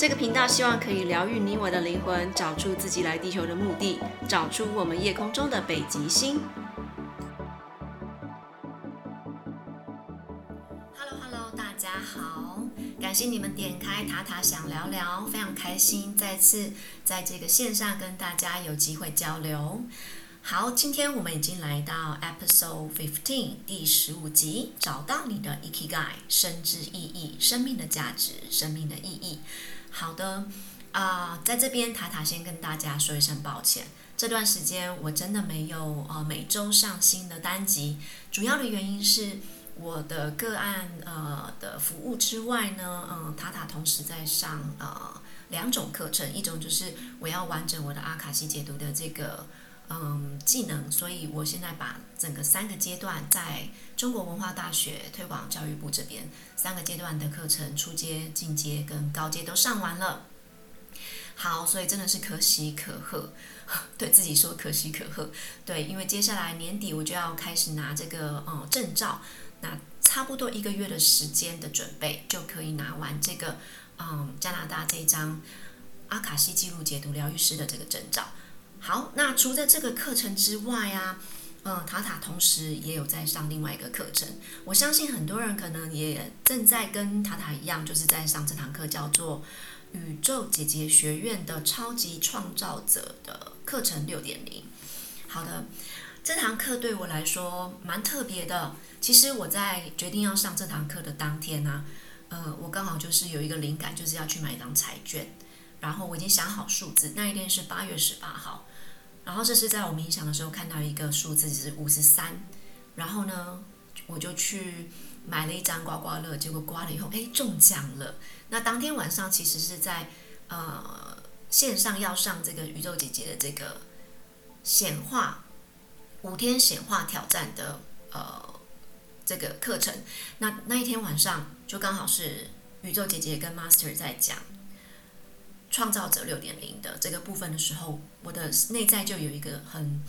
这个频道希望可以疗愈你我的灵魂，找出自己来地球的目的，找出我们夜空中的北极星。Hello Hello，大家好，感谢你们点开塔塔想聊聊，非常开心再次在这个线上跟大家有机会交流。好，今天我们已经来到 Episode Fifteen 第十五集，找到你的 Ikigai 生之意义，生命的价值，生命的意义。好的，啊、在这边塔塔先跟大家说一声抱歉，这段时间我真的没有呃每周上新的单集，主要的原因是我的个案呃的服务之外呢，嗯、塔塔同时在上呃两种课程，一种就是我要完整我的阿卡西解读的这个。嗯，技能，所以我现在把整个三个阶段在中国文化大学推广教育部这边三个阶段的课程，初阶、进阶跟高阶都上完了。好，所以真的是可喜可贺，对自己说可喜可贺。对，因为接下来年底我就要开始拿这个嗯证照，那差不多一个月的时间的准备就可以拿完这个嗯加拿大这张阿卡西记录解读疗愈师的这个证照。好，那除了这个课程之外啊，嗯，塔塔同时也有在上另外一个课程。我相信很多人可能也正在跟塔塔一样，就是在上这堂课，叫做《宇宙姐姐学院的超级创造者》的课程六点零。好的，这堂课对我来说蛮特别的。其实我在决定要上这堂课的当天呢，呃，我刚好就是有一个灵感，就是要去买一张彩券，然后我已经想好数字，那一天是八月十八号。然后这是在我冥想的时候看到一个数字是五十三，然后呢，我就去买了一张刮刮乐，结果刮了以后，哎，中奖了。那当天晚上其实是在呃线上要上这个宇宙姐姐的这个显化五天显化挑战的呃这个课程。那那一天晚上就刚好是宇宙姐姐跟 Master 在讲。创造者六点零的这个部分的时候，我的内在就有一个很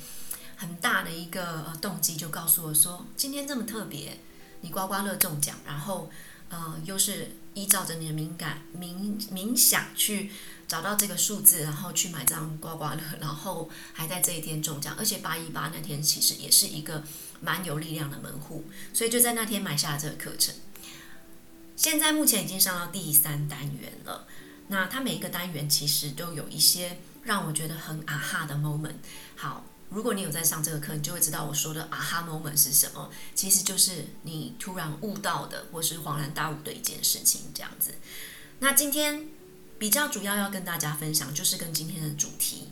很大的一个呃动机，就告诉我说，今天这么特别，你刮刮乐中奖，然后呃又是依照着你的敏感冥冥想去找到这个数字，然后去买张刮刮乐，然后还在这一天中奖，而且八一八那天其实也是一个蛮有力量的门户，所以就在那天买下了这个课程。现在目前已经上到第三单元了。那它每一个单元其实都有一些让我觉得很啊哈的 moment。好，如果你有在上这个课，你就会知道我说的啊哈 moment 是什么。其实就是你突然悟到的，或是恍然大悟的一件事情这样子。那今天比较主要要跟大家分享，就是跟今天的主题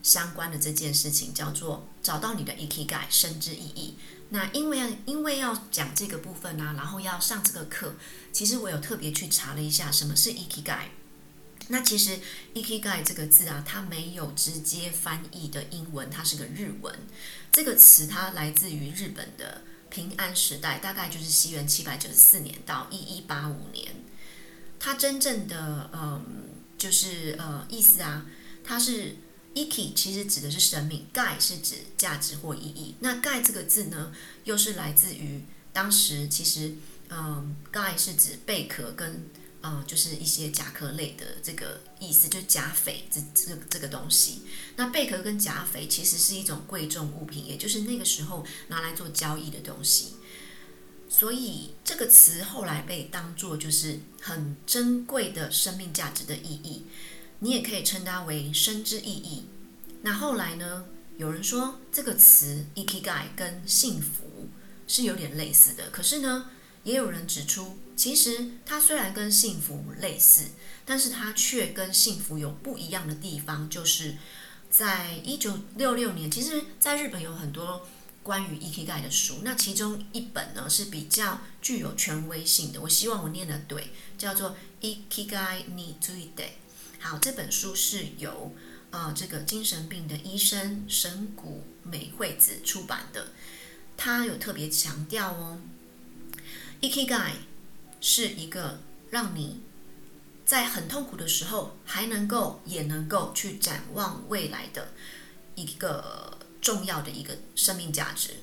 相关的这件事情，叫做找到你的 e k g a 生之意义。那因为因为要讲这个部分啊，然后要上这个课，其实我有特别去查了一下什么是 e k g a。那其实 Ikigai 这个字啊，它没有直接翻译的英文，它是个日文。这个词它来自于日本的平安时代，大概就是西元七百九十四年到一一八五年。它真正的嗯，就是呃意思啊，它是 Iki 其实指的是生命，Gai 是指价值或意义。那 Gai 这个字呢，又是来自于当时其实嗯，Gai 是指贝壳跟。嗯，就是一些甲壳类的这个意思，就是甲斐这这这个东西。那贝壳跟甲斐其实是一种贵重物品，也就是那个时候拿来做交易的东西。所以这个词后来被当做就是很珍贵的生命价值的意义。你也可以称它为生之意义。那后来呢，有人说这个词 Ikigai 跟幸福是有点类似的，可是呢，也有人指出。其实它虽然跟幸福类似，但是它却跟幸福有不一样的地方。就是在一九六六年，其实在日本有很多关于 Ikigai 的书，那其中一本呢是比较具有权威性的。我希望我念的对，叫做 Ikigai ni tsuite。好，这本书是由呃这个精神病的医生神谷美惠子出版的，他有特别强调哦，Ikigai。是一个让你在很痛苦的时候还能够也能够去展望未来的一个重要的一个生命价值。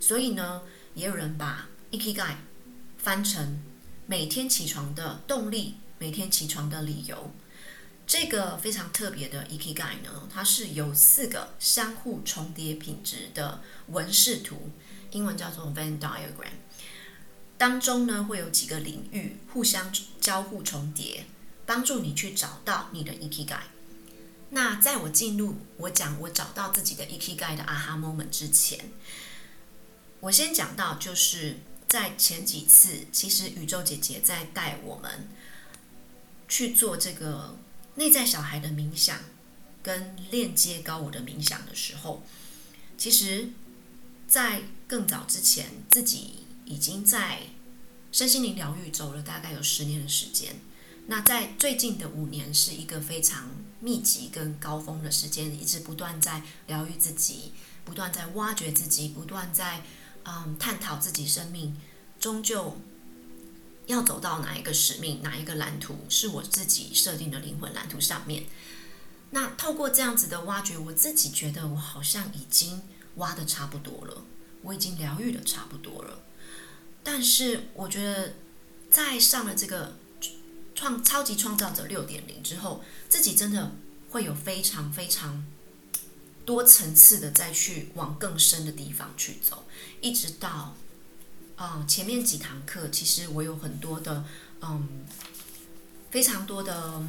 所以呢，也有人把 Ikigai 翻成每天起床的动力，每天起床的理由。这个非常特别的 Ikigai 呢，它是由四个相互重叠品质的纹饰图，英文叫做 Venn diagram，当中呢会有几个领域互相交互重叠，帮助你去找到你的 Ikigai。那在我进入我讲我找到自己的 Ikigai 的 Aha moment 之前，我先讲到就是在前几次，其实宇宙姐姐在带我们去做这个。内在小孩的冥想跟链接高我的冥想的时候，其实，在更早之前，自己已经在身心灵疗愈走了大概有十年的时间。那在最近的五年，是一个非常密集跟高峰的时间，一直不断在疗愈自己，不断在挖掘自己，不断在嗯探讨自己生命，终究。要走到哪一个使命，哪一个蓝图，是我自己设定的灵魂蓝图上面。那透过这样子的挖掘，我自己觉得我好像已经挖的差不多了，我已经疗愈的差不多了。但是我觉得，在上了这个创超级创造者六点零之后，自己真的会有非常非常多层次的再去往更深的地方去走，一直到。嗯，前面几堂课其实我有很多的，嗯，非常多的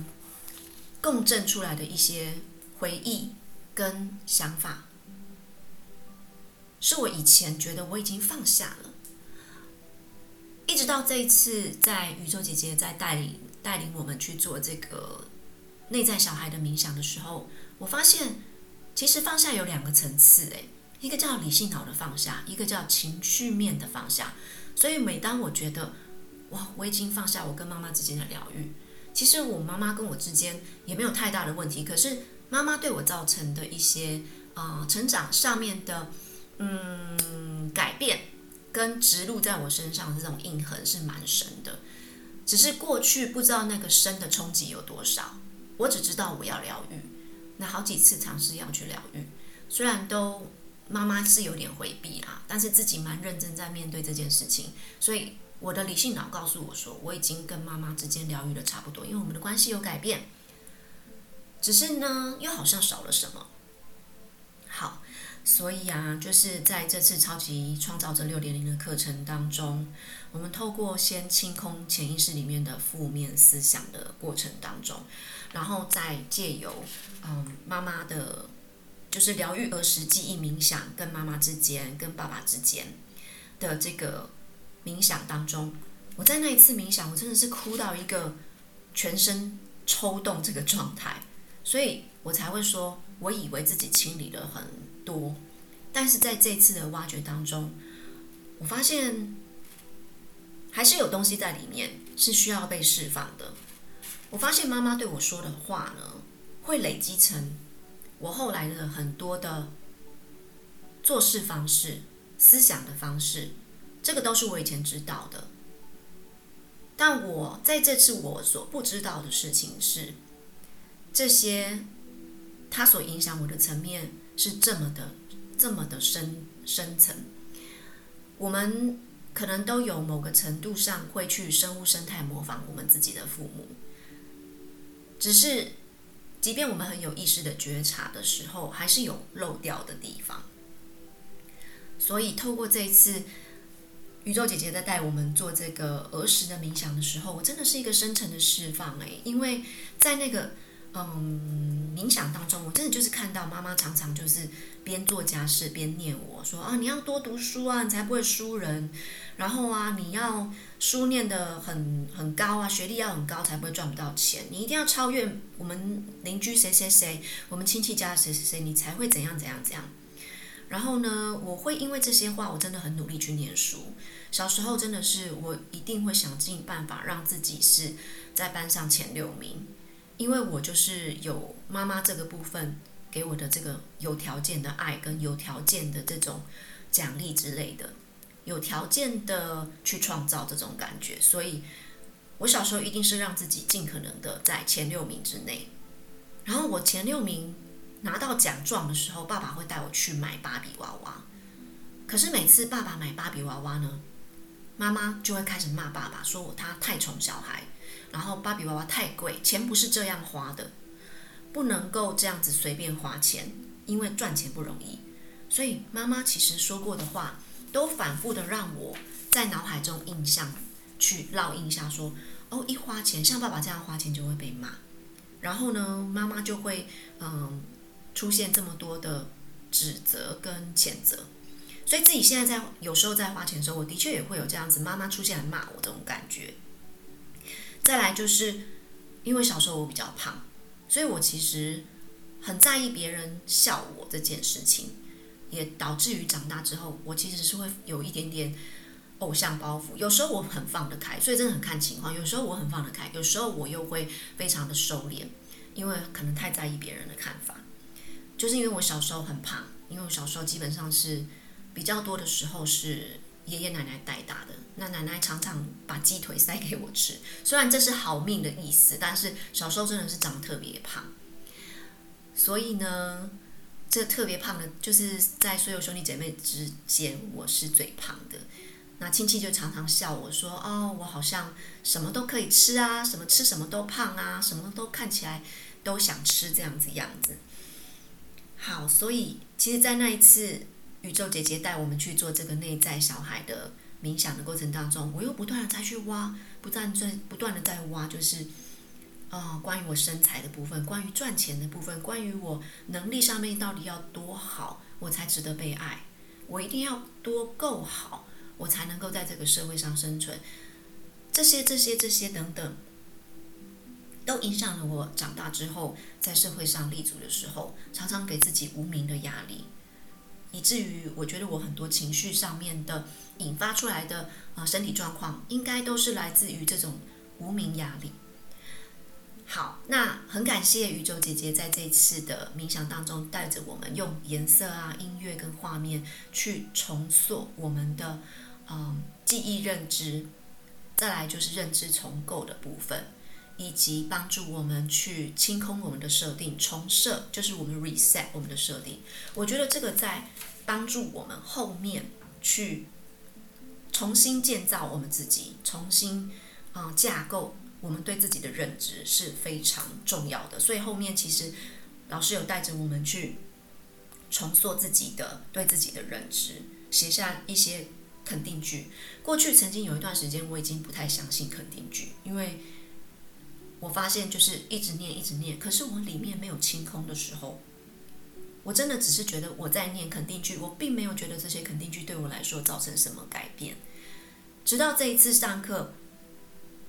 共振出来的一些回忆跟想法，是我以前觉得我已经放下了，一直到这一次在宇宙姐姐在带领带领我们去做这个内在小孩的冥想的时候，我发现其实放下有两个层次，诶。一个叫理性脑的放下，一个叫情绪面的放下。所以每当我觉得哇，我已经放下我跟妈妈之间的疗愈，其实我妈妈跟我之间也没有太大的问题。可是妈妈对我造成的一些啊、成长上面的嗯改变，跟植入在我身上的这种印痕是蛮深的。只是过去不知道那个深的冲击有多少，我只知道我要疗愈。那好几次尝试要去疗愈，虽然都。妈妈是有点回避啦，但是自己蛮认真在面对这件事情，所以我的理性脑告诉我说，我已经跟妈妈之间疗愈的差不多，因为我们的关系有改变，只是呢，又好像少了什么。好，所以啊，就是在这次超级创造者六点零的课程当中，我们透过先清空潜意识里面的负面思想的过程当中，然后再借由嗯妈妈的。就是疗愈儿时记忆冥想，跟妈妈之间、跟爸爸之间的这个冥想当中，我在那一次冥想，我真的是哭到一个全身抽动这个状态，所以我才会说，我以为自己清理了很多，但是在这次的挖掘当中，我发现还是有东西在里面是需要被释放的。我发现妈妈对我说的话呢，会累积成。我后来的很多的做事方式、思想的方式，这个都是我以前知道的。但我在这次我所不知道的事情是，这些它所影响我的层面是这么的、这么的深深层。我们可能都有某个程度上会去生物生态模仿我们自己的父母，只是。即便我们很有意识的觉察的时候，还是有漏掉的地方。所以，透过这一次宇宙姐姐在带我们做这个儿时的冥想的时候，我真的是一个深层的释放诶，因为在那个嗯冥想当中，我真的就是看到妈妈常常就是边做家事边念我说啊，你要多读书啊，你才不会输人。然后啊，你要书念得很很高啊，学历要很高，才不会赚不到钱。你一定要超越我们邻居谁谁谁，我们亲戚家谁谁谁，你才会怎样怎样怎样。然后呢，我会因为这些话，我真的很努力去念书。小时候真的是，我一定会想尽办法让自己是在班上前六名，因为我就是有妈妈这个部分给我的这个有条件的爱跟有条件的这种奖励之类的。有条件的去创造这种感觉，所以我小时候一定是让自己尽可能的在前六名之内。然后我前六名拿到奖状的时候，爸爸会带我去买芭比娃娃。可是每次爸爸买芭比娃娃呢，妈妈就会开始骂爸爸，说我他太宠小孩，然后芭比娃娃太贵，钱不是这样花的，不能够这样子随便花钱，因为赚钱不容易。所以妈妈其实说过的话，都反复的让我在脑海中印象去烙印下说，哦，一花钱像爸爸这样花钱就会被骂，然后呢，妈妈就会嗯出现这么多的指责跟谴责。所以自己现在在有时候在花钱的时候，我的确也会有这样子妈妈出现来骂我这种感觉。再来就是因为小时候我比较胖，所以我其实很在意别人笑我这件事情，也导致于长大之后，我其实是会有一点点偶像包袱。有时候我很放得开，所以真的很看情况。有时候我很放得开，有时候我又会非常的收敛，因为可能太在意别人的看法。就是因为我小时候很胖，因为我小时候基本上是。比较多的时候是爷爷奶奶带大的，那奶奶常常把鸡腿塞给我吃，虽然这是好命的意思，但是小时候真的是长得特别胖，所以呢，这特别胖的，就是在所有兄弟姐妹之间，我是最胖的。那亲戚就常常笑我说：“哦，我好像什么都可以吃啊，什么吃什么都胖啊，什么都看起来都想吃这样子样子。”好，所以其实，在那一次。宇宙姐姐带我们去做这个内在小孩的冥想的过程当中，我又不断的再去挖，不断在不断的在挖，就是、呃，关于我身材的部分，关于赚钱的部分，关于我能力上面到底要多好，我才值得被爱，我一定要多够好，我才能够在这个社会上生存，这些这些这些等等，都影响了我长大之后在社会上立足的时候，常常给自己无名的压力。以至于我觉得我很多情绪上面的引发出来的啊身体状况，应该都是来自于这种无名压力。好，那很感谢宇宙姐姐在这次的冥想当中，带着我们用颜色啊、音乐跟画面去重塑我们的嗯记忆认知，再来就是认知重构的部分。以及帮助我们去清空我们的设定，重设就是我们 reset 我们的设定。我觉得这个在帮助我们后面去重新建造我们自己，重新啊、架构我们对自己的认知是非常重要的。所以后面其实老师有带着我们去重塑自己的对自己的认知，写下一些肯定句。过去曾经有一段时间我已经不太相信肯定句，因为我发现就是一直念，一直念，可是我里面没有清空的时候，我真的只是觉得我在念肯定句，我并没有觉得这些肯定句对我来说造成什么改变。直到这一次上课，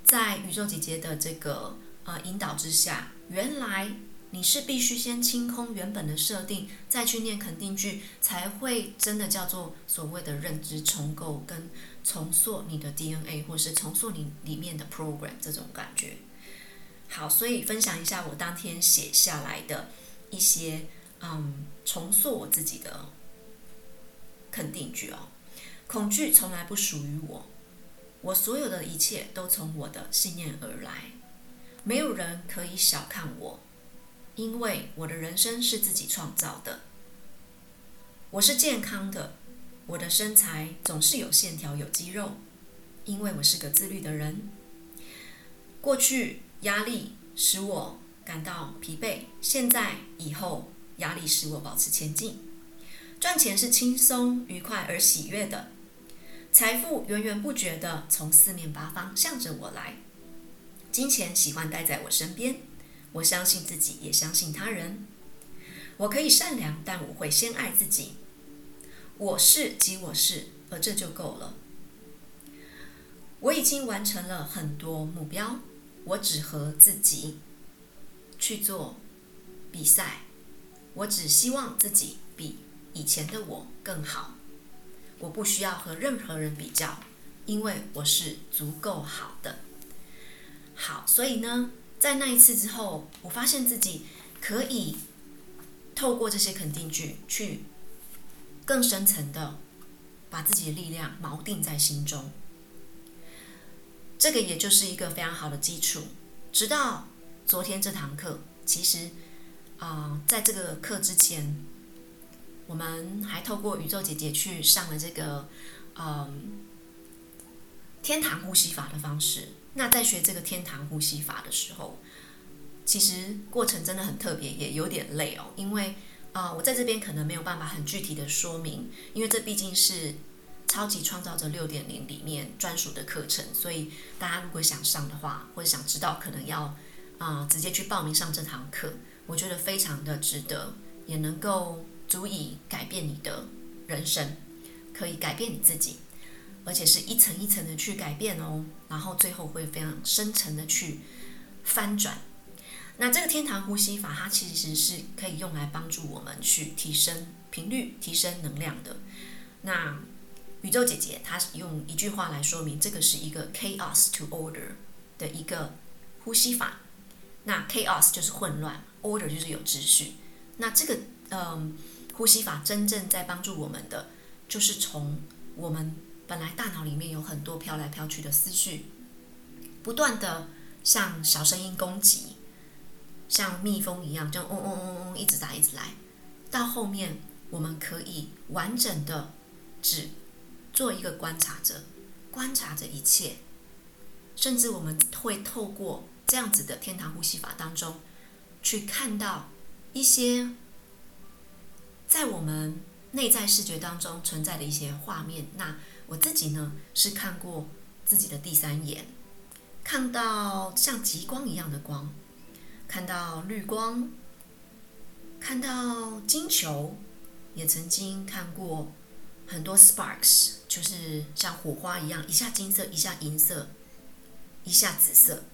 在宇宙姐姐的这个呃引导之下，原来你是必须先清空原本的设定，再去念肯定句，才会真的叫做所谓的认知重构跟重塑你的 DNA，或是重塑你里面的 program 这种感觉。好，所以分享一下我当天写下来的一些嗯，重塑我自己的肯定句哦。恐惧从来不属于我，我所有的一切都从我的信念而来。没有人可以小看我，因为我的人生是自己创造的。我是健康的，我的身材总是有线条、有肌肉，因为我是个自律的人。过去。压力使我感到疲惫，现在以后压力使我保持前进。赚钱是轻松、愉快而喜悦的，财富源源不绝地从四面八方向着我来。金钱喜欢待在我身边，我相信自己，也相信他人。我可以善良，但我会先爱自己。我是即我是，而这就够了。我已经完成了很多目标。我只和自己去做比赛，我只希望自己比以前的我更好。我不需要和任何人比较，因为我是足够好的。好，所以呢，在那一次之后，我发现自己可以透过这些肯定句，去更深层的把自己的力量锚定在心中。这个也就是一个非常好的基础。直到昨天这堂课，其实啊、在这个课之前，我们还透过宇宙姐姐去上了这个嗯天堂呼吸法的方式。那在学这个天堂呼吸法的时候，其实过程真的很特别，也有点累哦。因为啊、我在这边可能没有办法很具体的说明，因为这毕竟是超级创造者六点零里面专属的课程，所以大家如果想上的话，或者想知道，可能要啊、直接去报名上这堂课。我觉得非常的值得，也能够足以改变你的人生，可以改变你自己，而且是一层一层的去改变哦，然后最后会非常深层的去翻转。那这个天堂呼吸法，它其实是可以用来帮助我们去提升频率、提升能量的。那宇宙姐姐她用一句话来说明，这个是一个 chaos to order 的一个呼吸法。那 chaos 就是混乱。Order 就是有秩序，那这个嗯呼吸法真正在帮助我们的，就是从我们本来大脑里面有很多飘来飘去的思绪，不断的像小声音攻击，像蜜蜂一样，就嗡嗡嗡嗡一直打一直来，到后面我们可以完整的只做一个观察者，观察着一切，甚至我们会透过这样子的天堂呼吸法当中。去看到一些在我们内在视觉当中存在的一些画面。那我自己呢，是看过自己的第三眼，看到像极光一样的光，看到绿光，看到金球，也曾经看过很多 sparks，就是像火花一样，一下金色，一下银色，一下紫色。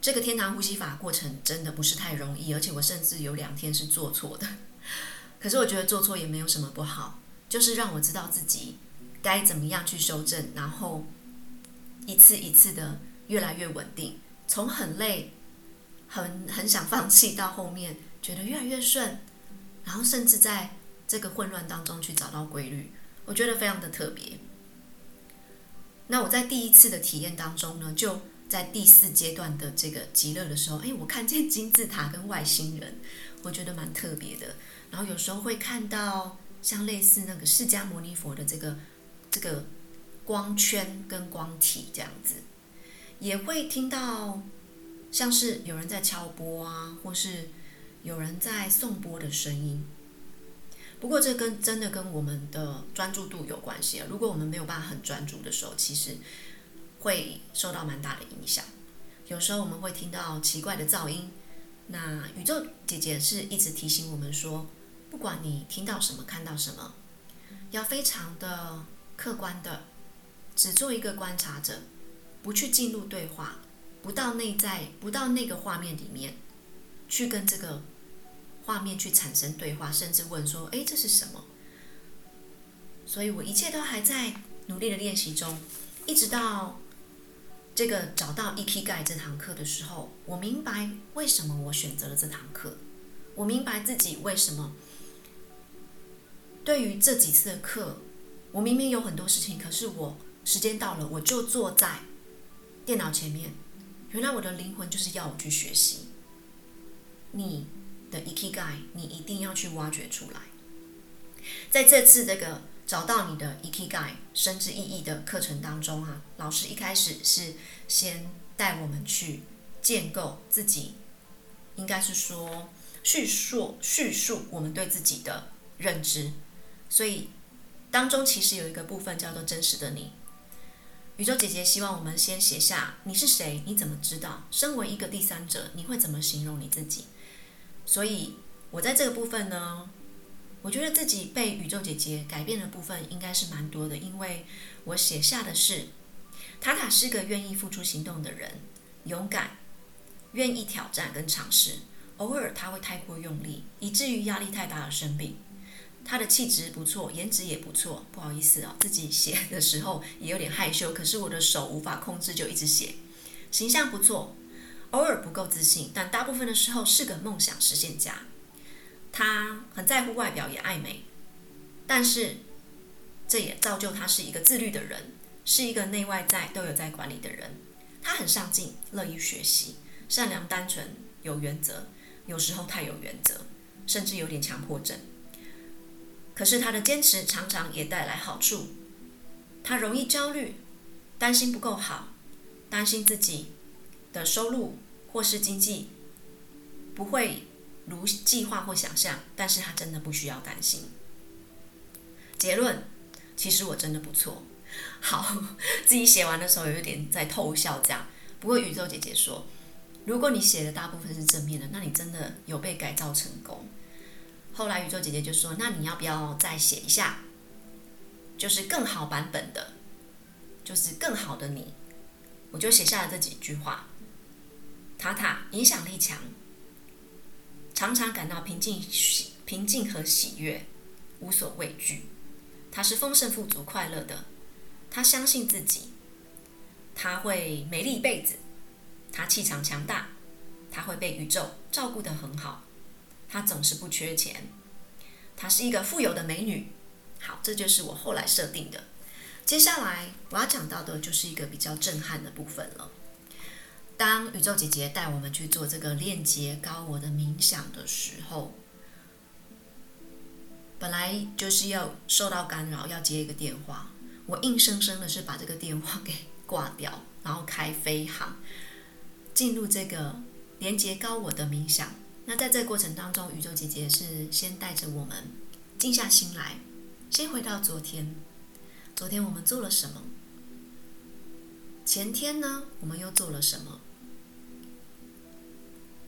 这个天堂呼吸法过程真的不是太容易，而且我甚至有两天是做错的。可是我觉得做错也没有什么不好，就是让我知道自己该怎么样去修正，然后一次一次的越来越稳定，从很累、很很想放弃到后面觉得越来越顺，然后甚至在这个混乱当中去找到规律，我觉得非常的特别。那我在第一次的体验当中呢，就。在第四阶段的这个极乐的时候，哎，我看见金字塔跟外星人，我觉得蛮特别的。然后有时候会看到像类似那个释迦牟尼佛的这个这个光圈跟光体这样子，也会听到像是有人在敲钵啊，或是有人在颂钵的声音。不过这跟真的跟我们的专注度有关系啊。如果我们没有办法很专注的时候，其实。会受到蛮大的影响。有时候我们会听到奇怪的噪音。那宇宙姐姐是一直提醒我们说，不管你听到什么、看到什么，要非常的客观的，只做一个观察者，不去进入对话，不到内在，不到那个画面里面，去跟这个画面去产生对话，甚至问说：“哎，这是什么？”所以我一切都还在努力的练习中，一直到。这个找到 Ikigai 这堂课的时候，我明白为什么我选择了这堂课。我明白自己为什么对于这几次的课，我明明有很多事情，可是我时间到了，我就坐在电脑前面。原来我的灵魂就是要我去学习。你的 e k i g a 你一定要去挖掘出来。在这次这个。找到你的 e k i g a 生之意义的课程当中啊，老师一开始是先带我们去建构自己，应该是说叙述叙述我们对自己的认知，所以当中其实有一个部分叫做真实的你。宇宙姐姐希望我们先写下你是谁，你怎么知道？身为一个第三者，你会怎么形容你自己？所以我在这个部分呢。我觉得自己被宇宙姐姐改变的部分应该是蛮多的，因为我写下的是，塔塔是个愿意付出行动的人，勇敢，愿意挑战跟尝试，偶尔他会太过用力，以至于压力太大而生病。他的气质不错，颜值也不错，不好意思啊，自己写的时候也有点害羞，可是我的手无法控制，就一直写。形象不错，偶尔不够自信，但大部分的时候是个梦想实现家。他很在乎外表，也爱美，但是这也造就他是一个自律的人，是一个内外在都有在管理的人。他很上进，乐于学习，善良、单纯，有原则，有时候太有原则，甚至有点强迫症。可是他的坚持常常也带来好处。他容易焦虑，担心不够好，担心自己的收入或是经济不会如计划或想象，但是他真的不需要担心。结论，其实我真的不错。好，自己写完的时候有一点在偷笑这样。不过宇宙姐姐说，如果你写的大部分是正面的，那你真的有被改造成功。后来宇宙姐姐就说，那你要不要再写一下，就是更好版本的，就是更好的你。我就写下了这几句话：塔塔影响力强，常常感到平静、平静和喜悦，无所畏惧。他是丰盛、富足、快乐的。他相信自己，他会美丽一辈子。他气场强大，他会被宇宙照顾得很好。他总是不缺钱。她是一个富有的美女。好，这就是我后来设定的。接下来我要讲到的就是一个比较震撼的部分了。当宇宙姐姐带我们去做这个链接高我的冥想的时候，本来就是要受到干扰，要接一个电话。我硬生生的是把这个电话给挂掉，然后开飞航，进入这个连接高我的冥想。那在这个过程当中，宇宙姐姐是先带着我们静下心来，先回到昨天。昨天我们做了什么？前天呢，我们又做了什么？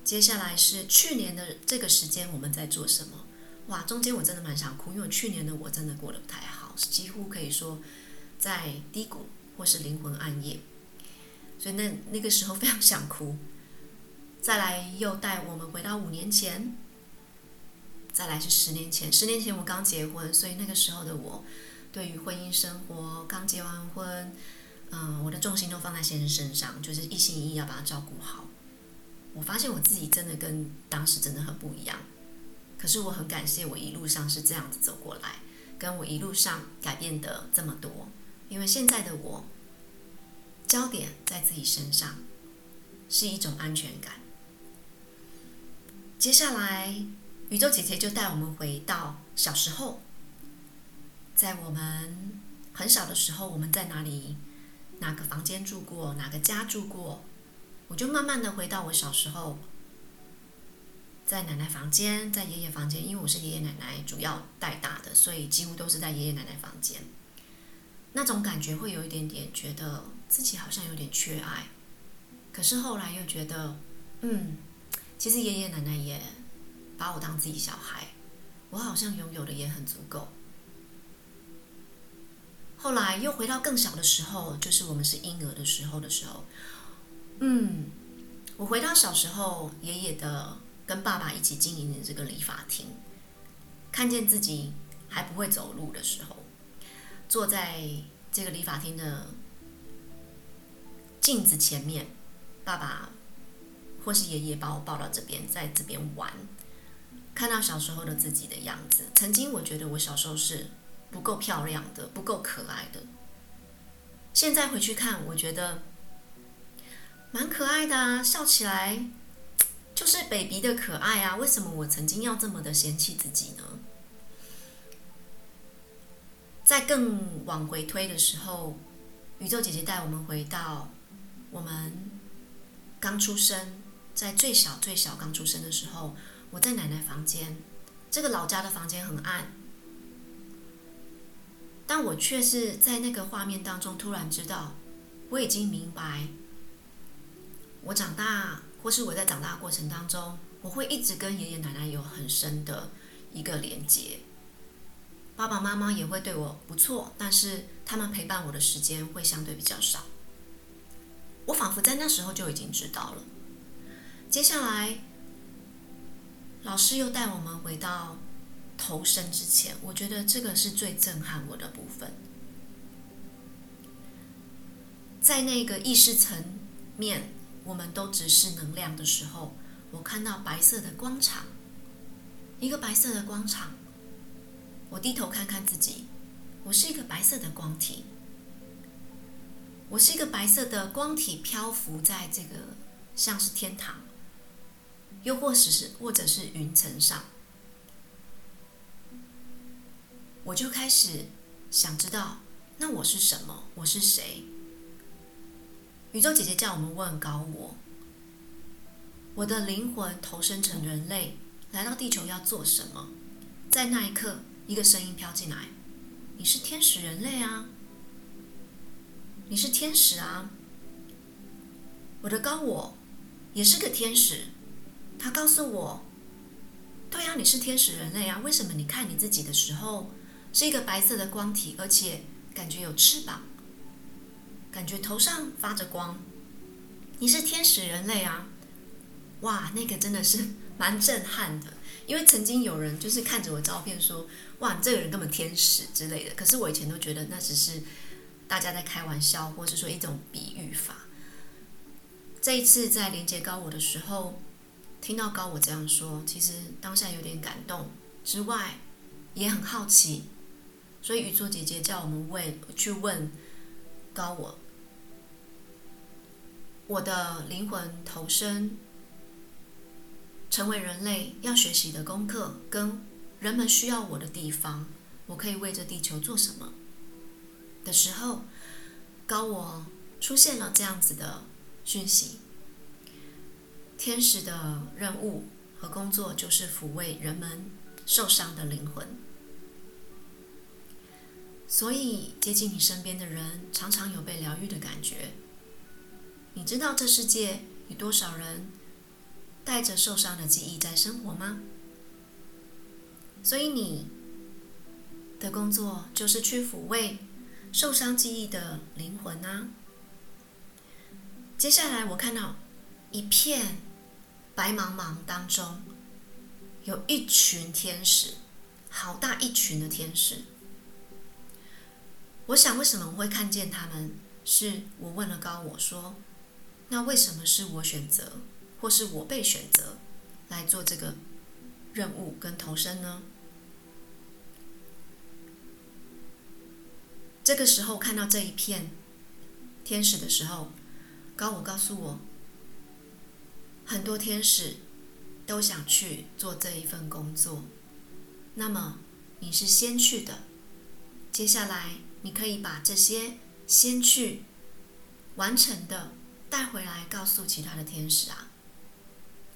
接下来是去年的这个时间我们在做什么？哇，中间我真的蛮想哭，因为去年的我真的过得不太好，几乎可以说。在低谷或是灵魂暗夜，所以那那个时候非常想哭。再来又带我们回到五年前，再来是十年前。十年前我刚结婚，所以那个时候的我，对于婚姻生活刚结完婚，嗯，我的重心都放在先生身上，就是一心一意要把他照顾好。我发现我自己真的跟当时真的很不一样，可是我很感谢我一路上是这样子走过来，跟我一路上改变的这么多。因为现在的我，焦点在自己身上，是一种安全感。接下来，宇宙姐姐就带我们回到小时候，在我们很小的时候，我们在哪里？哪个房间住过？哪个家住过？我就慢慢的回到我小时候，在奶奶房间，在爷爷房间，因为我是爷爷奶奶主要带大的，所以几乎都是在爷爷奶奶房间。那种感觉会有一点点觉得自己好像有点缺爱，可是后来又觉得，嗯，其实爷爷奶奶也把我当自己小孩，我好像拥有的也很足够。后来又回到更小的时候，就是我们是婴儿的时候的时候，嗯，我回到小时候，爷爷的跟爸爸一起经营的这个理发厅，看见自己还不会走路的时候。坐在这个理发厅的镜子前面，爸爸或是爷爷把我抱到这边，在这边玩，看到小时候的自己的样子。曾经我觉得我小时候是不够漂亮的，不够可爱的。现在回去看，我觉得蛮可爱的啊，笑起来就是 baby 的可爱啊。为什么我曾经要这么的嫌弃自己呢？在更往回推的时候，宇宙姐姐带我们回到我们刚出生，在最小最小刚出生的时候，我在奶奶房间，这个老家的房间很暗，但我却是在那个画面当中突然知道，我已经明白，我长大或是我在长大过程当中，我会一直跟爷爷奶奶有很深的一个连接。爸爸妈妈也会对我不错，但是他们陪伴我的时间会相对比较少。我仿佛在那时候就已经知道了。接下来，老师又带我们回到投生之前，我觉得这个是最震撼我的部分。在那个意识层面，我们都只是能量的时候，我看到白色的光场，一个白色的光场。我低头看看自己，我是一个白色的光体，我是一个白色的光体，漂浮在这个像是天堂，又或者是或者是云层上。我就开始想知道，那我是什么？我是谁？宇宙姐姐叫我们问高我：我的灵魂投生成人类，来到地球要做什么？在那一刻，一个声音飘进来：“你是天使人类啊，你是天使啊。”我的高我也是个天使，他告诉我：“对呀，你是天使人类啊，为什么你看你自己的时候是一个白色的光体，而且感觉有翅膀？”感觉头上发着光，你是天使人类啊！哇，那个真的是蛮震撼的。因为曾经有人就是看着我照片说：“哇，你这个人根本天使之类的。”可是我以前都觉得那只是大家在开玩笑，或是说一种比喻法。这一次在连接高我的时候，听到高我这样说，其实当下有点感动，之外也很好奇。所以宇宙姐姐叫我们问，去问高我。我的灵魂投生，成为人类要学习的功课，跟人们需要我的地方，我可以为这地球做什么的时候，高我出现了这样子的讯息。天使的任务和工作就是抚慰人们受伤的灵魂，所以接近你身边的人，常常有被疗愈的感觉。你知道这世界有多少人带着受伤的记忆在生活吗？所以你的工作就是去抚慰受伤记忆的灵魂啊。接下来我看到一片白茫茫当中，有一群天使，好大一群的天使。我想为什么我会看见他们？是我问了高我说。那为什么是我选择，或是我被选择来做这个任务跟投生呢？这个时候看到这一片天使的时候，高我告诉我，很多天使都想去做这一份工作。那么你是先去的，接下来你可以把这些先去完成的。带回来告诉其他的天使啊，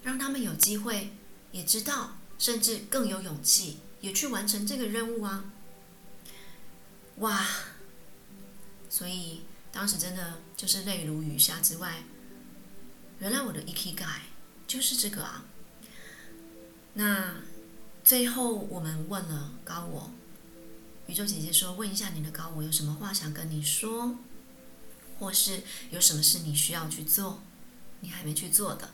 让他们有机会也知道，甚至更有勇气也去完成这个任务啊！哇！所以当时真的就是泪如雨下之外，原来我的 Ikigai 就是这个啊。那最后我们问了高我，宇宙姐姐说：“问一下你的高我有什么话想跟你说？”或是有什么事你需要去做，你还没去做的，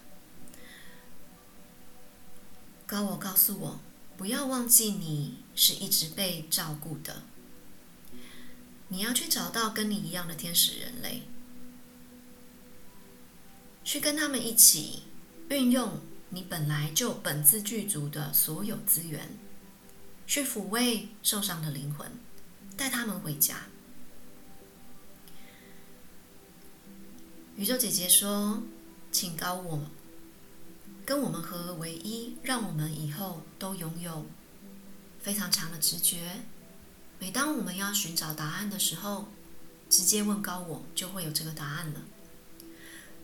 高我告诉我，不要忘记你是一直被照顾的，你要去找到跟你一样的天使人类，去跟他们一起运用你本来就本自具足的所有资源，去抚慰受伤的灵魂，带他们回家。宇宙姐姐说：“请高我跟我们合而为一，让我们以后都拥有非常强的直觉。每当我们要寻找答案的时候，直接问高我，就会有这个答案了。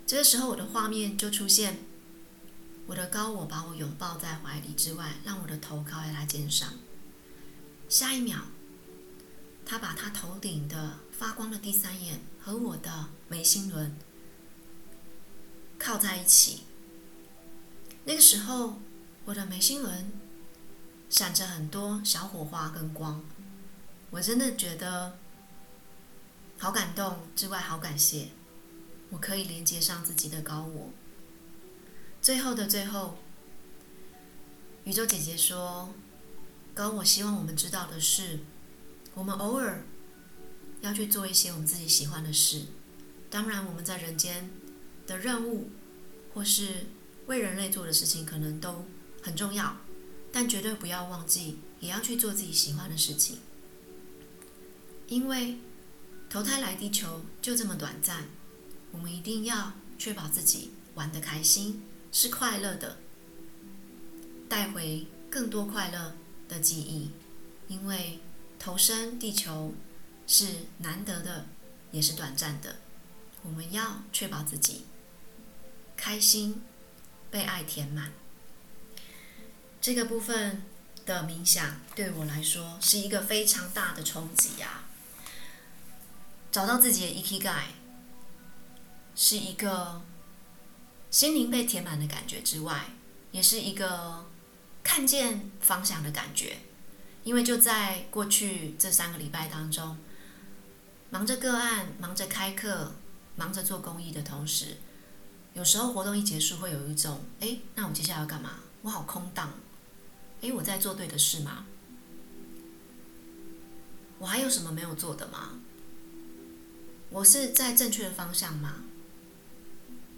这个时候，我的画面就出现：我的高我把我拥抱在怀里之外，让我的头靠在他肩上。下一秒，他把他头顶的发光的第三眼和我的眉心轮。”靠在一起，那个时候，我的眉心轮闪着很多小火花跟光，我真的觉得好感动，之外好感谢，我可以连接上自己的高我。最后的最后，宇宙姐姐说：“高我希望我们知道的是，我们偶尔要去做一些我们自己喜欢的事，当然我们在人间。”的任务，或是为人类做的事情，可能都很重要，但绝对不要忘记，也要去做自己喜欢的事情。因为投胎来地球就这么短暂，我们一定要确保自己玩得开心，是快乐的，带回更多快乐的记忆。因为投生地球是难得的，也是短暂的。我们要确保自己开心、被爱填满。这个部分的冥想对我来说是一个非常大的冲击啊！找到自己的 Ikigai 是一个心灵被填满的感觉之外，也是一个看见方向的感觉。因为就在过去这三个礼拜当中，忙着个案，忙着开课，忙着做公益的同时，有时候活动一结束，会有一种，哎，那我接下来要干嘛？我好空荡。哎，我在做对的事吗？我还有什么没有做的吗？我是在正确的方向吗？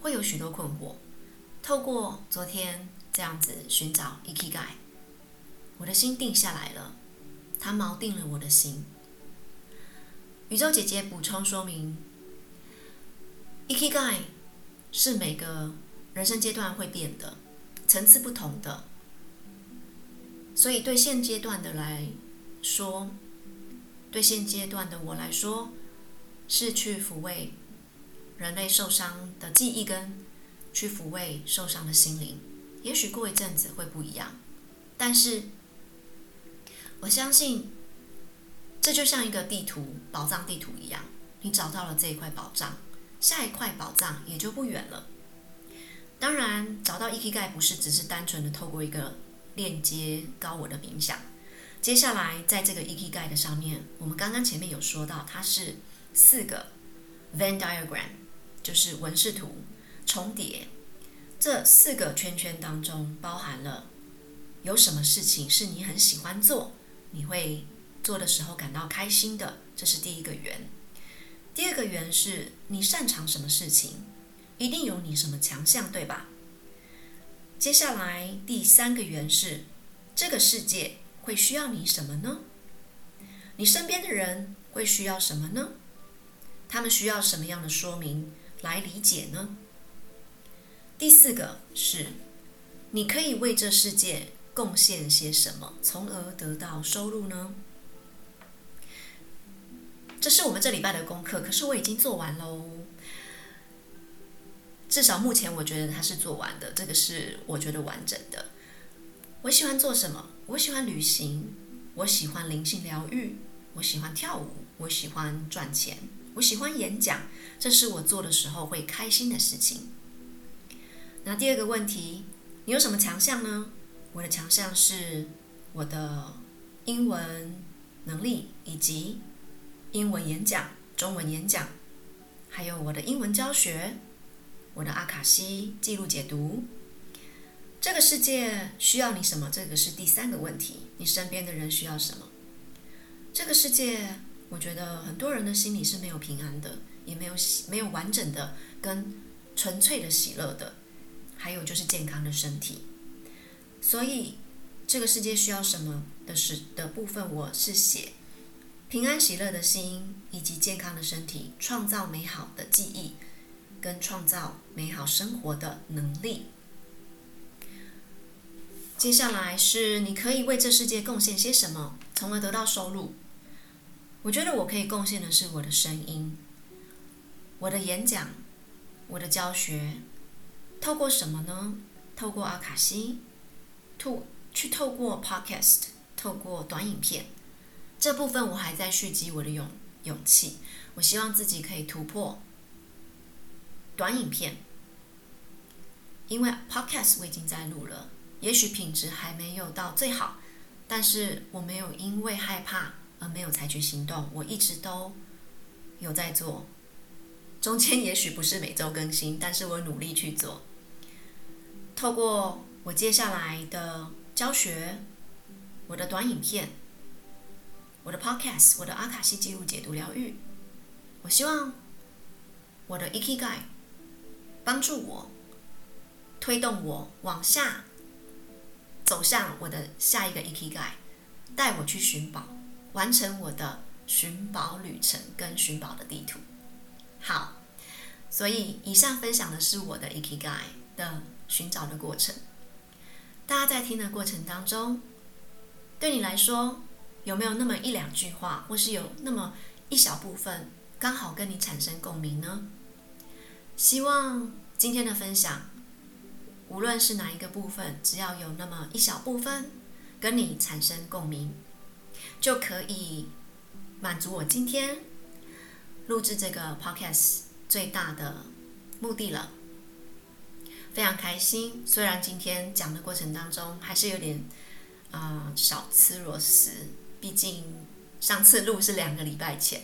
会有许多困惑。透过昨天这样子寻找 Ikigai，我的心定下来了，它锚定了我的心。宇宙姐姐补充说明，Ikigai 是每个人生阶段会变的，层次不同的。所以，对现阶段的来说，对现阶段的我来说，是去抚慰人类受伤的记忆，跟去抚慰受伤的心灵。也许过一阵子会不一样，但是我相信，这就像一个地图，宝藏地图一样。你找到了这一块宝藏，下一块宝藏也就不远了。当然，找到 Ikigai 不是只是单纯的透过一个。链接高我的冥想。接下来，在这个 Ikigai 的上面，我们刚刚前面有说到，它是四个 Venn diagram，就是纹饰图重叠。这四个圈圈当中，包含了有什么事情是你很喜欢做，你会做的时候感到开心的，这是第一个圆。第二个圆是你擅长什么事情，一定有你什么强项，对吧？接下来第三个圆是，这个世界会需要你什么呢？你身边的人会需要什么呢？他们需要什么样的说明来理解呢？第四个是，你可以为这世界贡献些什么，从而得到收入呢？这是我们这礼拜的功课，可是我已经做完喽。至少目前我觉得它是做完的，这个是我觉得完整的。我喜欢做什么？我喜欢旅行，我喜欢灵性疗愈，我喜欢跳舞，我喜欢赚钱，我喜欢演讲，这是我做的时候会开心的事情。那第二个问题，你有什么强项呢？我的强项是我的英文能力，以及英文演讲、中文演讲，还有我的英文教学。我的阿卡西记录解读，这个世界需要你什么？这个是第三个问题。你身边的人需要什么？这个世界，我觉得很多人的心里是没有平安的，也没有喜，没有完整的跟纯粹的喜乐的，还有就是健康的身体。所以，这个世界需要什么的是的部分，我是写平安喜乐的心以及健康的身体，创造美好的记忆。跟创造美好生活的能力。接下来是你可以为这世界贡献些什么，从而得到收入。我觉得我可以贡献的是我的声音，我的演讲，我的教学。透过什么呢？透过阿卡西，透去透过 Podcast，透过短影片。这部分我还在蓄积我的勇勇气。我希望自己可以突破。短影片，因为 Podcast 我已经在录了，也许品质还没有到最好，但是我没有因为害怕而没有采取行动，我一直都有在做。中间也许不是每周更新，但是我努力去做。透过我接下来的教学，我的短影片，我的 Podcast，我的阿卡西记录解读疗愈，我希望我的 Ikigai。帮助我，推动我往下走向我的下一个 Ikigai，带我去寻宝，完成我的寻宝旅程跟寻宝的地图。好，所以以上分享的是我的 Ikigai 的寻找的过程。大家在听的过程当中，对你来说有没有那么一两句话，或是有那么一小部分刚好跟你产生共鸣呢？希望今天的分享，无论是哪一个部分，只要有那么一小部分跟你产生共鸣，就可以满足我今天录制这个 podcast 最大的目的了。非常开心，虽然今天讲的过程当中还是有点啊、呃、小吃螺丝，毕竟上次录是两个礼拜前，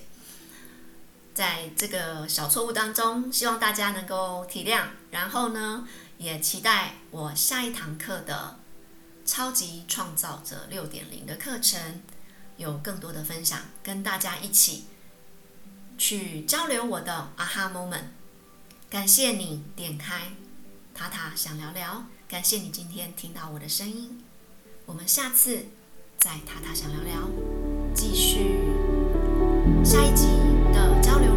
在这个小错误当中，希望大家能够体谅，然后呢，也期待我下一堂课的超级创造者六点零的课程，有更多的分享，跟大家一起去交流我的 aha moment。感谢你点开。塔塔想聊聊，感谢你今天听到我的声音，我们下次在塔塔想聊聊，继续下一集的交流。